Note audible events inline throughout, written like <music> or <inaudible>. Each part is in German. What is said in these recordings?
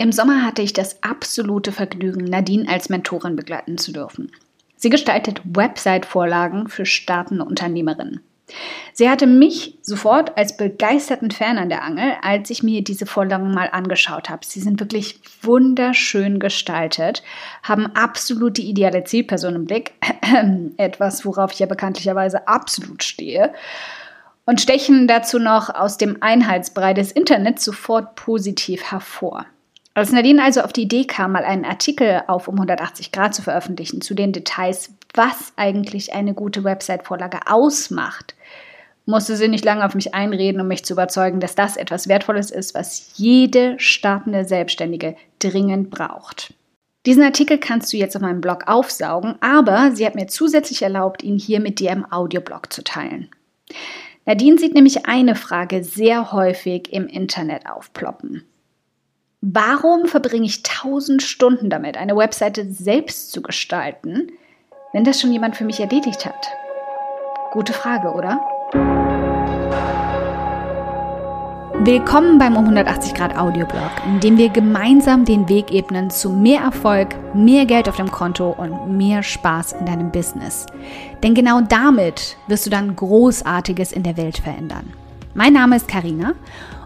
Im Sommer hatte ich das absolute Vergnügen, Nadine als Mentorin begleiten zu dürfen. Sie gestaltet Website-Vorlagen für startende Unternehmerinnen. Sie hatte mich sofort als begeisterten Fan an der Angel, als ich mir diese Vorlagen mal angeschaut habe. Sie sind wirklich wunderschön gestaltet, haben absolut die ideale Zielperson im Blick, <clears throat> etwas, worauf ich ja bekanntlicherweise absolut stehe, und stechen dazu noch aus dem Einheitsbrei des Internets sofort positiv hervor. Als Nadine also auf die Idee kam, mal einen Artikel auf um 180 Grad zu veröffentlichen zu den Details, was eigentlich eine gute Website-Vorlage ausmacht, musste sie nicht lange auf mich einreden, um mich zu überzeugen, dass das etwas Wertvolles ist, was jede startende Selbstständige dringend braucht. Diesen Artikel kannst du jetzt auf meinem Blog aufsaugen, aber sie hat mir zusätzlich erlaubt, ihn hier mit dir im Audioblog zu teilen. Nadine sieht nämlich eine Frage sehr häufig im Internet aufploppen. Warum verbringe ich tausend Stunden damit, eine Webseite selbst zu gestalten, wenn das schon jemand für mich erledigt hat? Gute Frage, oder? Willkommen beim um 180 Grad Audioblog, in dem wir gemeinsam den Weg ebnen zu mehr Erfolg, mehr Geld auf dem Konto und mehr Spaß in deinem Business. Denn genau damit wirst du dann Großartiges in der Welt verändern. Mein Name ist Karina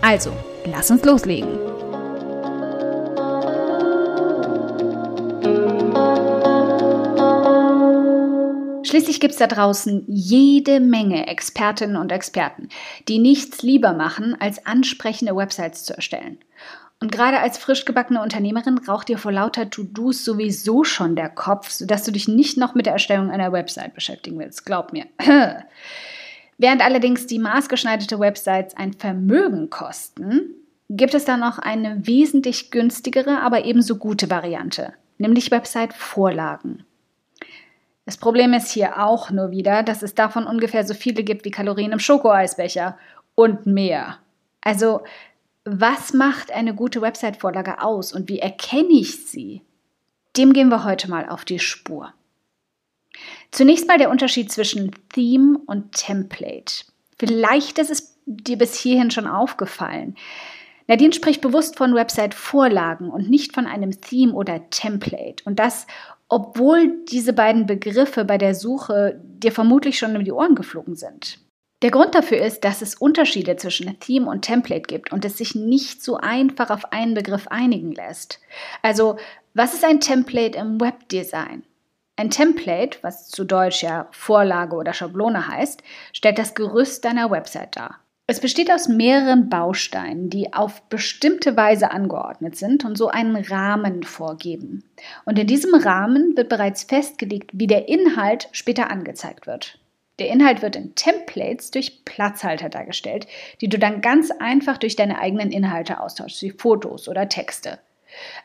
Also, lass uns loslegen. Schließlich gibt es da draußen jede Menge Expertinnen und Experten, die nichts lieber machen, als ansprechende Websites zu erstellen. Und gerade als frisch gebackene Unternehmerin raucht dir vor lauter To-Dos sowieso schon der Kopf, sodass du dich nicht noch mit der Erstellung einer Website beschäftigen willst. Glaub mir. <clears throat> Während allerdings die maßgeschneiderte Websites ein Vermögen kosten, gibt es da noch eine wesentlich günstigere, aber ebenso gute Variante, nämlich Website-Vorlagen. Das Problem ist hier auch nur wieder, dass es davon ungefähr so viele gibt wie Kalorien im Schokoeisbecher und mehr. Also, was macht eine gute Website-Vorlage aus und wie erkenne ich sie? Dem gehen wir heute mal auf die Spur. Zunächst mal der Unterschied zwischen Theme und Template. Vielleicht ist es dir bis hierhin schon aufgefallen. Nadine spricht bewusst von Website-Vorlagen und nicht von einem Theme oder Template. Und das, obwohl diese beiden Begriffe bei der Suche dir vermutlich schon um die Ohren geflogen sind. Der Grund dafür ist, dass es Unterschiede zwischen Theme und Template gibt und es sich nicht so einfach auf einen Begriff einigen lässt. Also, was ist ein Template im Webdesign? Ein Template, was zu Deutsch ja Vorlage oder Schablone heißt, stellt das Gerüst deiner Website dar. Es besteht aus mehreren Bausteinen, die auf bestimmte Weise angeordnet sind und so einen Rahmen vorgeben. Und in diesem Rahmen wird bereits festgelegt, wie der Inhalt später angezeigt wird. Der Inhalt wird in Templates durch Platzhalter dargestellt, die du dann ganz einfach durch deine eigenen Inhalte austauschst, wie Fotos oder Texte.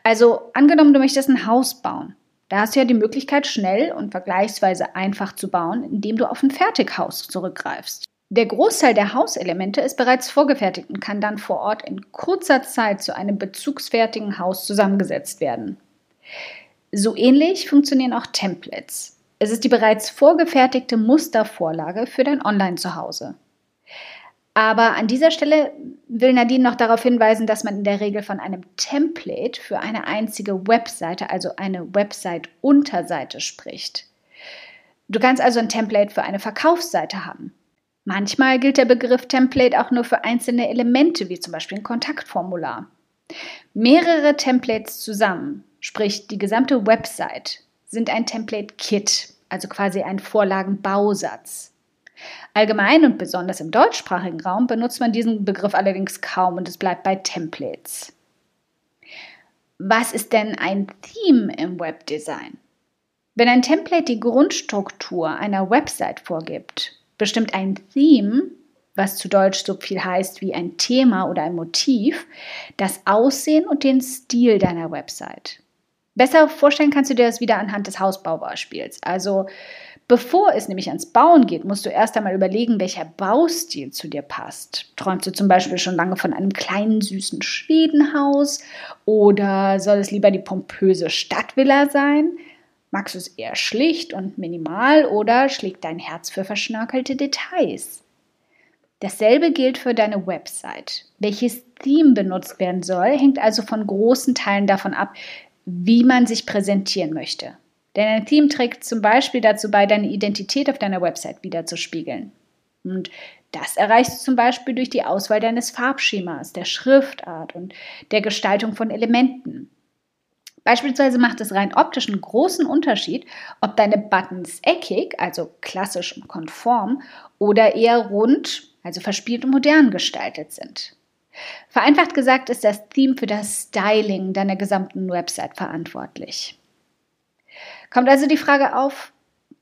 Also angenommen, du möchtest ein Haus bauen. Da hast du ja die Möglichkeit, schnell und vergleichsweise einfach zu bauen, indem du auf ein Fertighaus zurückgreifst. Der Großteil der Hauselemente ist bereits vorgefertigt und kann dann vor Ort in kurzer Zeit zu einem bezugsfertigen Haus zusammengesetzt werden. So ähnlich funktionieren auch Templates. Es ist die bereits vorgefertigte Mustervorlage für dein Online-Zuhause. Aber an dieser Stelle will Nadine noch darauf hinweisen, dass man in der Regel von einem Template für eine einzige Webseite, also eine Website-Unterseite spricht. Du kannst also ein Template für eine Verkaufsseite haben. Manchmal gilt der Begriff Template auch nur für einzelne Elemente, wie zum Beispiel ein Kontaktformular. Mehrere Templates zusammen, sprich die gesamte Website, sind ein Template-Kit, also quasi ein Vorlagenbausatz. Allgemein und besonders im deutschsprachigen Raum benutzt man diesen Begriff allerdings kaum und es bleibt bei Templates. Was ist denn ein Theme im Webdesign? Wenn ein Template die Grundstruktur einer Website vorgibt, bestimmt ein Theme was zu Deutsch so viel heißt wie ein Thema oder ein Motiv, das Aussehen und den Stil deiner Website. Besser vorstellen kannst du dir das wieder anhand des Hausbaubeispiels. Also Bevor es nämlich ans Bauen geht, musst du erst einmal überlegen, welcher Baustil zu dir passt. Träumst du zum Beispiel schon lange von einem kleinen, süßen Schwedenhaus oder soll es lieber die pompöse Stadtvilla sein? Magst du es eher schlicht und minimal oder schlägt dein Herz für verschnörkelte Details? Dasselbe gilt für deine Website. Welches Theme benutzt werden soll, hängt also von großen Teilen davon ab, wie man sich präsentieren möchte. Denn ein Theme trägt zum Beispiel dazu bei, deine Identität auf deiner Website wiederzuspiegeln. Und das erreichst du zum Beispiel durch die Auswahl deines Farbschemas, der Schriftart und der Gestaltung von Elementen. Beispielsweise macht es rein optisch einen großen Unterschied, ob deine Buttons eckig, also klassisch und konform, oder eher rund, also verspielt und modern gestaltet sind. Vereinfacht gesagt ist das Theme für das Styling deiner gesamten Website verantwortlich. Kommt also die Frage auf,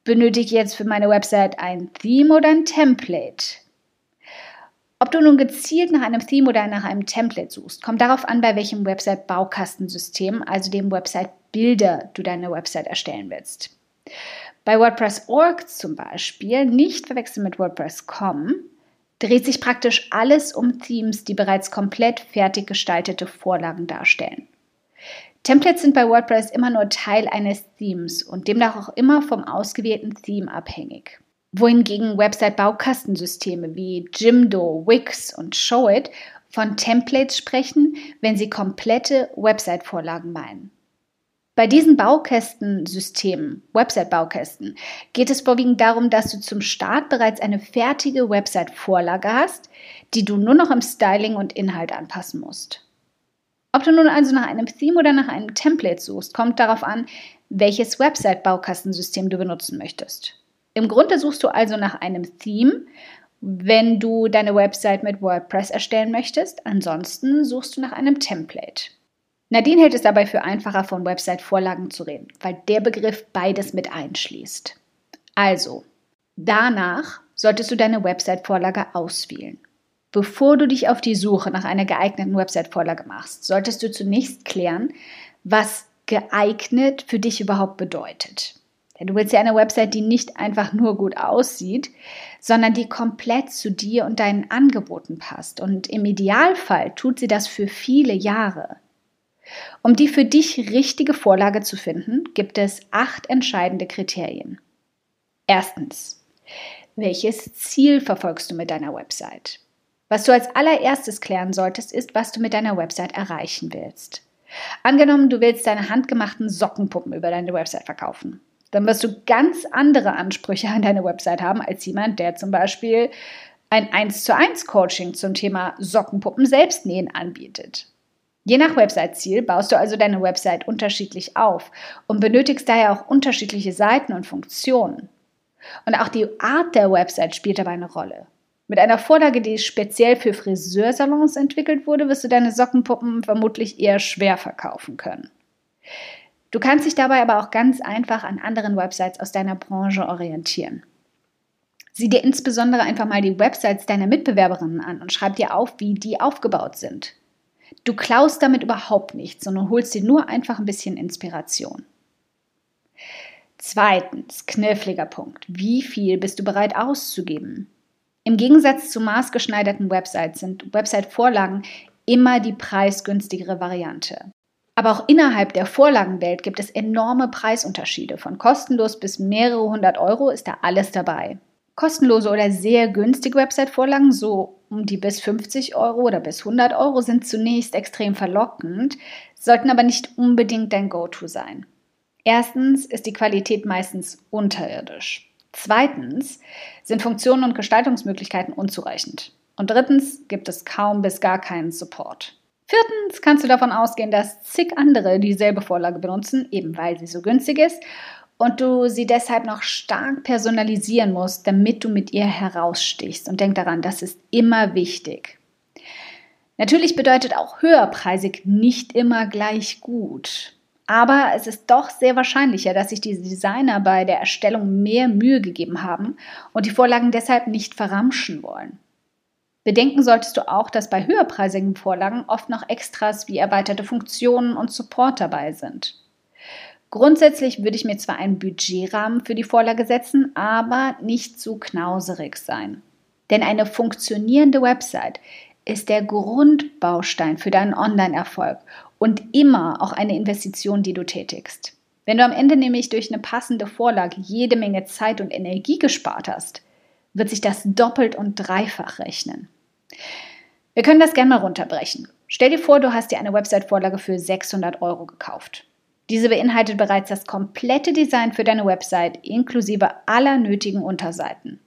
benötige ich jetzt für meine Website ein Theme oder ein Template? Ob du nun gezielt nach einem Theme oder nach einem Template suchst, kommt darauf an, bei welchem Website-Baukastensystem, also dem Website-Bilder, du deine Website erstellen willst. Bei WordPress.org zum Beispiel, nicht verwechseln mit WordPress.com, dreht sich praktisch alles um Themes, die bereits komplett fertig gestaltete Vorlagen darstellen. Templates sind bei WordPress immer nur Teil eines Themes und demnach auch immer vom ausgewählten Theme abhängig. Wohingegen Website-Baukastensysteme wie Jimdo, Wix und Showit von Templates sprechen, wenn sie komplette Website-Vorlagen meinen. Bei diesen Baukästensystemen, Website-Baukästen, geht es vorwiegend darum, dass du zum Start bereits eine fertige Website-Vorlage hast, die du nur noch im Styling und Inhalt anpassen musst. Ob du nun also nach einem Theme oder nach einem Template suchst, kommt darauf an, welches Website-Baukastensystem du benutzen möchtest. Im Grunde suchst du also nach einem Theme, wenn du deine Website mit WordPress erstellen möchtest. Ansonsten suchst du nach einem Template. Nadine hält es dabei für einfacher, von Website-Vorlagen zu reden, weil der Begriff beides mit einschließt. Also, danach solltest du deine Website-Vorlage auswählen. Bevor du dich auf die Suche nach einer geeigneten Website-Vorlage machst, solltest du zunächst klären, was geeignet für dich überhaupt bedeutet. Denn du willst ja eine Website, die nicht einfach nur gut aussieht, sondern die komplett zu dir und deinen Angeboten passt. Und im Idealfall tut sie das für viele Jahre. Um die für dich richtige Vorlage zu finden, gibt es acht entscheidende Kriterien. Erstens, welches Ziel verfolgst du mit deiner Website? Was du als allererstes klären solltest, ist, was du mit deiner Website erreichen willst. Angenommen, du willst deine handgemachten Sockenpuppen über deine Website verkaufen. Dann wirst du ganz andere Ansprüche an deine Website haben als jemand, der zum Beispiel ein 1 zu 1 Coaching zum Thema Sockenpuppen selbstnähen anbietet. Je nach Website-Ziel baust du also deine Website unterschiedlich auf und benötigst daher auch unterschiedliche Seiten und Funktionen. Und auch die Art der Website spielt dabei eine Rolle. Mit einer Vorlage, die speziell für Friseursalons entwickelt wurde, wirst du deine Sockenpuppen vermutlich eher schwer verkaufen können. Du kannst dich dabei aber auch ganz einfach an anderen Websites aus deiner Branche orientieren. Sieh dir insbesondere einfach mal die Websites deiner Mitbewerberinnen an und schreib dir auf, wie die aufgebaut sind. Du klaust damit überhaupt nichts, sondern holst dir nur einfach ein bisschen Inspiration. Zweitens, kniffliger Punkt. Wie viel bist du bereit auszugeben? Im Gegensatz zu maßgeschneiderten Websites sind Website-Vorlagen immer die preisgünstigere Variante. Aber auch innerhalb der Vorlagenwelt gibt es enorme Preisunterschiede. Von kostenlos bis mehrere hundert Euro ist da alles dabei. Kostenlose oder sehr günstige Website-Vorlagen, so um die bis 50 Euro oder bis 100 Euro, sind zunächst extrem verlockend, sollten aber nicht unbedingt dein Go-To sein. Erstens ist die Qualität meistens unterirdisch. Zweitens sind Funktionen und Gestaltungsmöglichkeiten unzureichend. Und drittens gibt es kaum bis gar keinen Support. Viertens kannst du davon ausgehen, dass zig andere dieselbe Vorlage benutzen, eben weil sie so günstig ist und du sie deshalb noch stark personalisieren musst, damit du mit ihr herausstichst. Und denk daran, das ist immer wichtig. Natürlich bedeutet auch höherpreisig nicht immer gleich gut. Aber es ist doch sehr wahrscheinlicher, dass sich die Designer bei der Erstellung mehr Mühe gegeben haben und die Vorlagen deshalb nicht verramschen wollen. Bedenken solltest du auch, dass bei höherpreisigen Vorlagen oft noch Extras wie erweiterte Funktionen und Support dabei sind. Grundsätzlich würde ich mir zwar einen Budgetrahmen für die Vorlage setzen, aber nicht zu knauserig sein. Denn eine funktionierende Website ist der Grundbaustein für deinen Online-Erfolg und immer auch eine Investition, die du tätigst. Wenn du am Ende nämlich durch eine passende Vorlage jede Menge Zeit und Energie gespart hast, wird sich das doppelt und dreifach rechnen. Wir können das gerne mal runterbrechen. Stell dir vor, du hast dir eine Website-Vorlage für 600 Euro gekauft. Diese beinhaltet bereits das komplette Design für deine Website inklusive aller nötigen Unterseiten.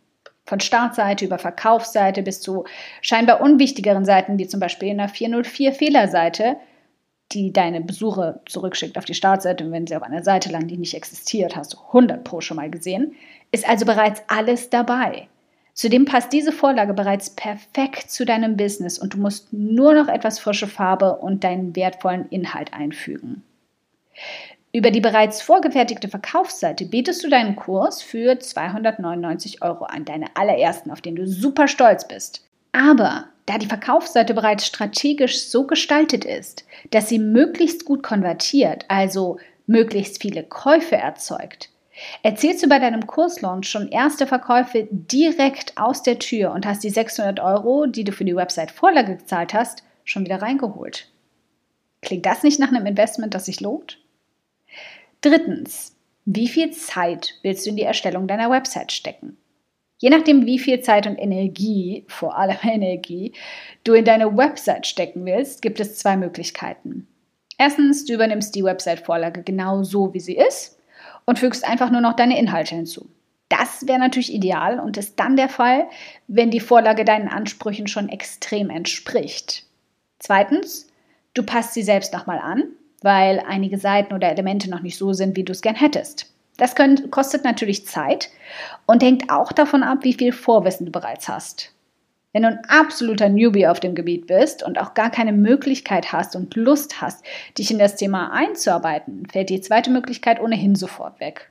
Von Startseite über Verkaufsseite bis zu scheinbar unwichtigeren Seiten, wie zum Beispiel in einer 404 Fehlerseite, die deine Besucher zurückschickt auf die Startseite und wenn sie auf einer Seite landen, die nicht existiert, hast du 100 Pro schon mal gesehen, ist also bereits alles dabei. Zudem passt diese Vorlage bereits perfekt zu deinem Business und du musst nur noch etwas frische Farbe und deinen wertvollen Inhalt einfügen. Über die bereits vorgefertigte Verkaufsseite bietest du deinen Kurs für 299 Euro an, deine allerersten, auf den du super stolz bist. Aber da die Verkaufsseite bereits strategisch so gestaltet ist, dass sie möglichst gut konvertiert, also möglichst viele Käufe erzeugt, Erzielst du bei deinem Kurslaunch schon erste Verkäufe direkt aus der Tür und hast die 600 Euro, die du für die Website Vorlage gezahlt hast, schon wieder reingeholt? Klingt das nicht nach einem Investment, das sich lohnt? Drittens, wie viel Zeit willst du in die Erstellung deiner Website stecken? Je nachdem, wie viel Zeit und Energie, vor allem <laughs> Energie, du in deine Website stecken willst, gibt es zwei Möglichkeiten. Erstens, du übernimmst die Website-Vorlage genau so, wie sie ist und fügst einfach nur noch deine Inhalte hinzu. Das wäre natürlich ideal und ist dann der Fall, wenn die Vorlage deinen Ansprüchen schon extrem entspricht. Zweitens, du passt sie selbst nochmal an, weil einige Seiten oder Elemente noch nicht so sind, wie du es gern hättest. Das könnt, kostet natürlich Zeit und hängt auch davon ab, wie viel Vorwissen du bereits hast. Wenn du ein absoluter Newbie auf dem Gebiet bist und auch gar keine Möglichkeit hast und Lust hast, dich in das Thema einzuarbeiten, fällt die zweite Möglichkeit ohnehin sofort weg.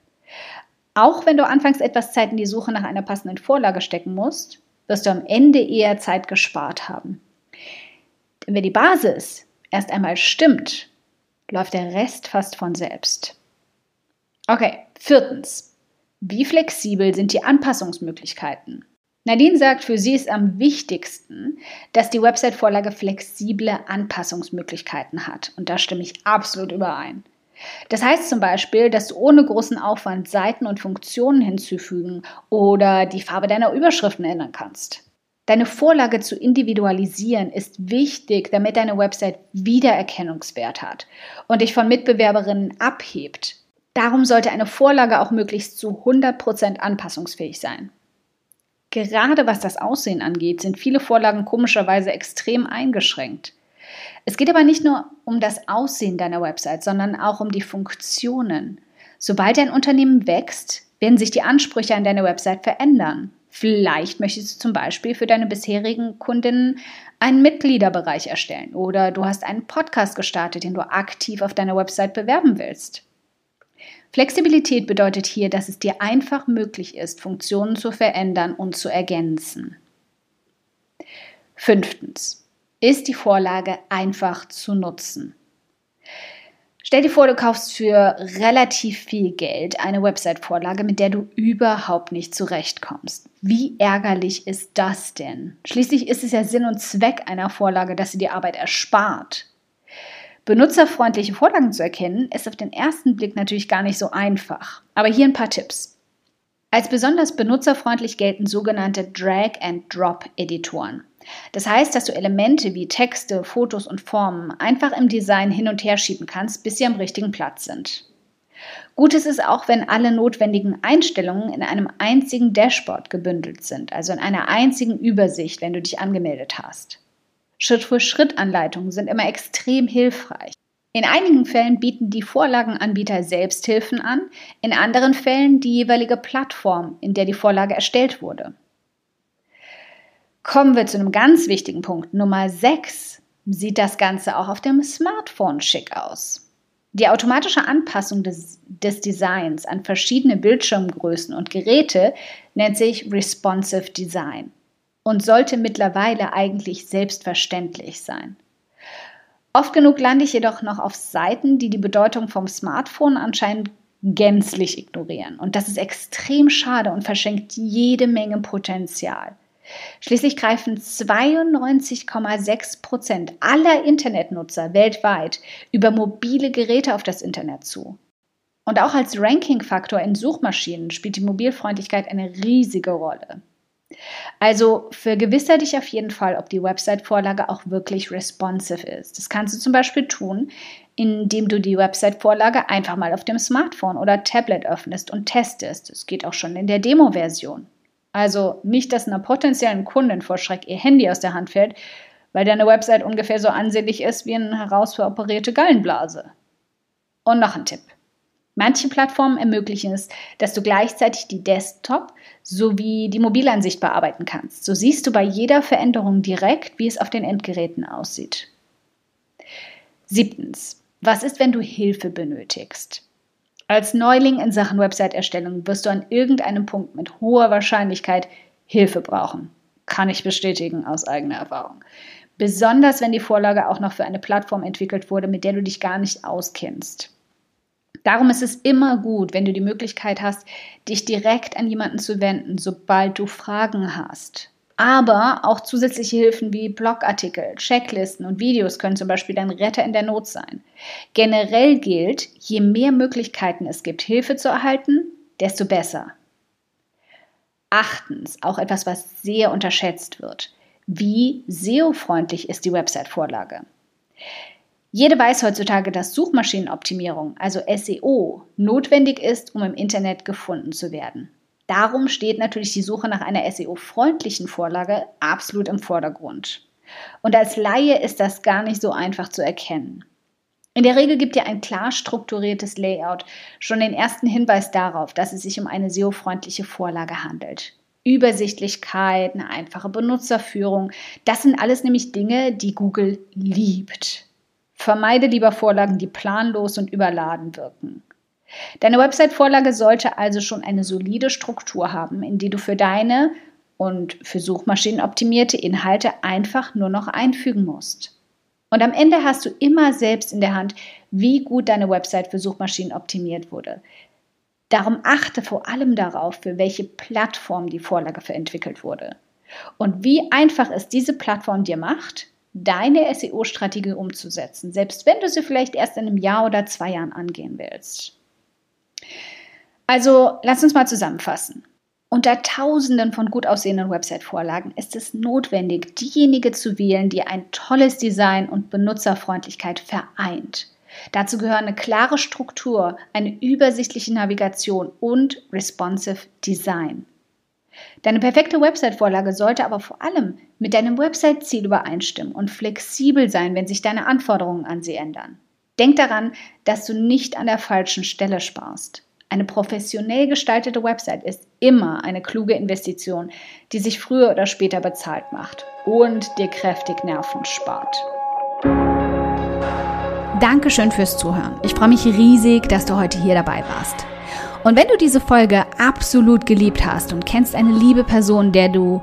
Auch wenn du anfangs etwas Zeit in die Suche nach einer passenden Vorlage stecken musst, wirst du am Ende eher Zeit gespart haben. Denn wenn die Basis erst einmal stimmt, läuft der Rest fast von selbst. Okay, viertens. Wie flexibel sind die Anpassungsmöglichkeiten? Nadine sagt, für sie ist am wichtigsten, dass die Website-Vorlage flexible Anpassungsmöglichkeiten hat. Und da stimme ich absolut überein. Das heißt zum Beispiel, dass du ohne großen Aufwand Seiten und Funktionen hinzufügen oder die Farbe deiner Überschriften ändern kannst. Deine Vorlage zu individualisieren ist wichtig, damit deine Website Wiedererkennungswert hat und dich von Mitbewerberinnen abhebt. Darum sollte eine Vorlage auch möglichst zu 100% anpassungsfähig sein. Gerade was das Aussehen angeht, sind viele Vorlagen komischerweise extrem eingeschränkt. Es geht aber nicht nur um das Aussehen deiner Website, sondern auch um die Funktionen. Sobald dein Unternehmen wächst, werden sich die Ansprüche an deine Website verändern. Vielleicht möchtest du zum Beispiel für deine bisherigen Kundinnen einen Mitgliederbereich erstellen oder du hast einen Podcast gestartet, den du aktiv auf deiner Website bewerben willst. Flexibilität bedeutet hier, dass es dir einfach möglich ist, Funktionen zu verändern und zu ergänzen. Fünftens. Ist die Vorlage einfach zu nutzen? Stell dir vor, du kaufst für relativ viel Geld eine Website-Vorlage, mit der du überhaupt nicht zurechtkommst. Wie ärgerlich ist das denn? Schließlich ist es ja Sinn und Zweck einer Vorlage, dass sie dir Arbeit erspart. Benutzerfreundliche Vorlagen zu erkennen, ist auf den ersten Blick natürlich gar nicht so einfach. Aber hier ein paar Tipps. Als besonders benutzerfreundlich gelten sogenannte Drag-and-Drop-Editoren. Das heißt, dass du Elemente wie Texte, Fotos und Formen einfach im Design hin und her schieben kannst, bis sie am richtigen Platz sind. Gut ist es auch, wenn alle notwendigen Einstellungen in einem einzigen Dashboard gebündelt sind, also in einer einzigen Übersicht, wenn du dich angemeldet hast. Schritt-für-Schritt-Anleitungen sind immer extrem hilfreich. In einigen Fällen bieten die Vorlagenanbieter Selbsthilfen an, in anderen Fällen die jeweilige Plattform, in der die Vorlage erstellt wurde. Kommen wir zu einem ganz wichtigen Punkt. Nummer 6 sieht das Ganze auch auf dem Smartphone schick aus. Die automatische Anpassung des, des, Designs an verschiedene Bildschirmgrößen und Geräte nennt sich Responsive Design. Und sollte mittlerweile eigentlich selbstverständlich sein. Oft genug lande ich jedoch noch auf Seiten, die die Bedeutung vom Smartphone anscheinend gänzlich ignorieren. Und das ist extrem schade und verschenkt jede Menge Potenzial. Schließlich greifen 92,6 Prozent aller Internetnutzer weltweit über mobile Geräte auf das Internet zu. Und auch als Ranking-Faktor in Suchmaschinen spielt die Mobilfreundlichkeit eine riesige Rolle. Also vergewissere dich auf jeden Fall, ob die Website-Vorlage auch wirklich responsive ist. Das kannst du zum Beispiel tun, indem du die Website-Vorlage einfach mal auf dem Smartphone oder Tablet öffnest und testest. Das geht auch schon in der Demo-Version. Also nicht, dass einer potenziellen Kundin vor Schreck ihr Handy aus der Hand fällt, weil deine Website ungefähr so ansehnlich ist wie eine herausveroperierte Gallenblase. Und noch ein Tipp. Manche Plattformen ermöglichen es, dass du gleichzeitig die Desktop- sowie die Mobilansicht bearbeiten kannst. So siehst du bei jeder Veränderung direkt, wie es auf den Endgeräten aussieht. Siebtens. Was ist, wenn du Hilfe benötigst? Als Neuling in Sachen Website-Erstellung wirst du an irgendeinem Punkt mit hoher Wahrscheinlichkeit Hilfe brauchen. Kann ich bestätigen aus eigener Erfahrung. Besonders wenn die Vorlage auch noch für eine Plattform entwickelt wurde, mit der du dich gar nicht auskennst. Darum ist es immer gut, wenn du die Möglichkeit hast, dich direkt an jemanden zu wenden, sobald du Fragen hast. Aber auch zusätzliche Hilfen wie Blogartikel, Checklisten und Videos können zum Beispiel dein Retter in der Not sein. Generell gilt, je mehr Möglichkeiten es gibt, Hilfe zu erhalten, desto besser. Achtens, auch etwas, was sehr unterschätzt wird. Wie SEO-freundlich ist die Website-Vorlage? Jede weiß heutzutage, dass Suchmaschinenoptimierung, also SEO, notwendig ist, um im Internet gefunden zu werden. Darum steht natürlich die Suche nach einer SEO-freundlichen Vorlage absolut im Vordergrund. Und als Laie ist das gar nicht so einfach zu erkennen. In der Regel gibt dir ein klar strukturiertes Layout schon den ersten Hinweis darauf, dass es sich um eine SEO-freundliche Vorlage handelt. Übersichtlichkeit, eine einfache Benutzerführung, das sind alles nämlich Dinge, die Google liebt. Vermeide lieber Vorlagen, die planlos und überladen wirken. Deine Website-Vorlage sollte also schon eine solide Struktur haben, in die du für deine und für Suchmaschinen optimierte Inhalte einfach nur noch einfügen musst. Und am Ende hast du immer selbst in der Hand, wie gut deine Website für Suchmaschinen optimiert wurde. Darum achte vor allem darauf, für welche Plattform die Vorlage verentwickelt wurde. Und wie einfach es diese Plattform dir macht, deine SEO-Strategie umzusetzen, selbst wenn du sie vielleicht erst in einem Jahr oder zwei Jahren angehen willst. Also, lass uns mal zusammenfassen. Unter Tausenden von gut aussehenden Website-Vorlagen ist es notwendig, diejenige zu wählen, die ein tolles Design und Benutzerfreundlichkeit vereint. Dazu gehören eine klare Struktur, eine übersichtliche Navigation und responsive Design. Deine perfekte Website-Vorlage sollte aber vor allem mit deinem Website-Ziel übereinstimmen und flexibel sein, wenn sich deine Anforderungen an sie ändern. Denk daran, dass du nicht an der falschen Stelle sparst. Eine professionell gestaltete Website ist immer eine kluge Investition, die sich früher oder später bezahlt macht und dir kräftig Nerven spart. Dankeschön fürs Zuhören. Ich freue mich riesig, dass du heute hier dabei warst. Und wenn du diese Folge absolut geliebt hast und kennst eine liebe Person, der du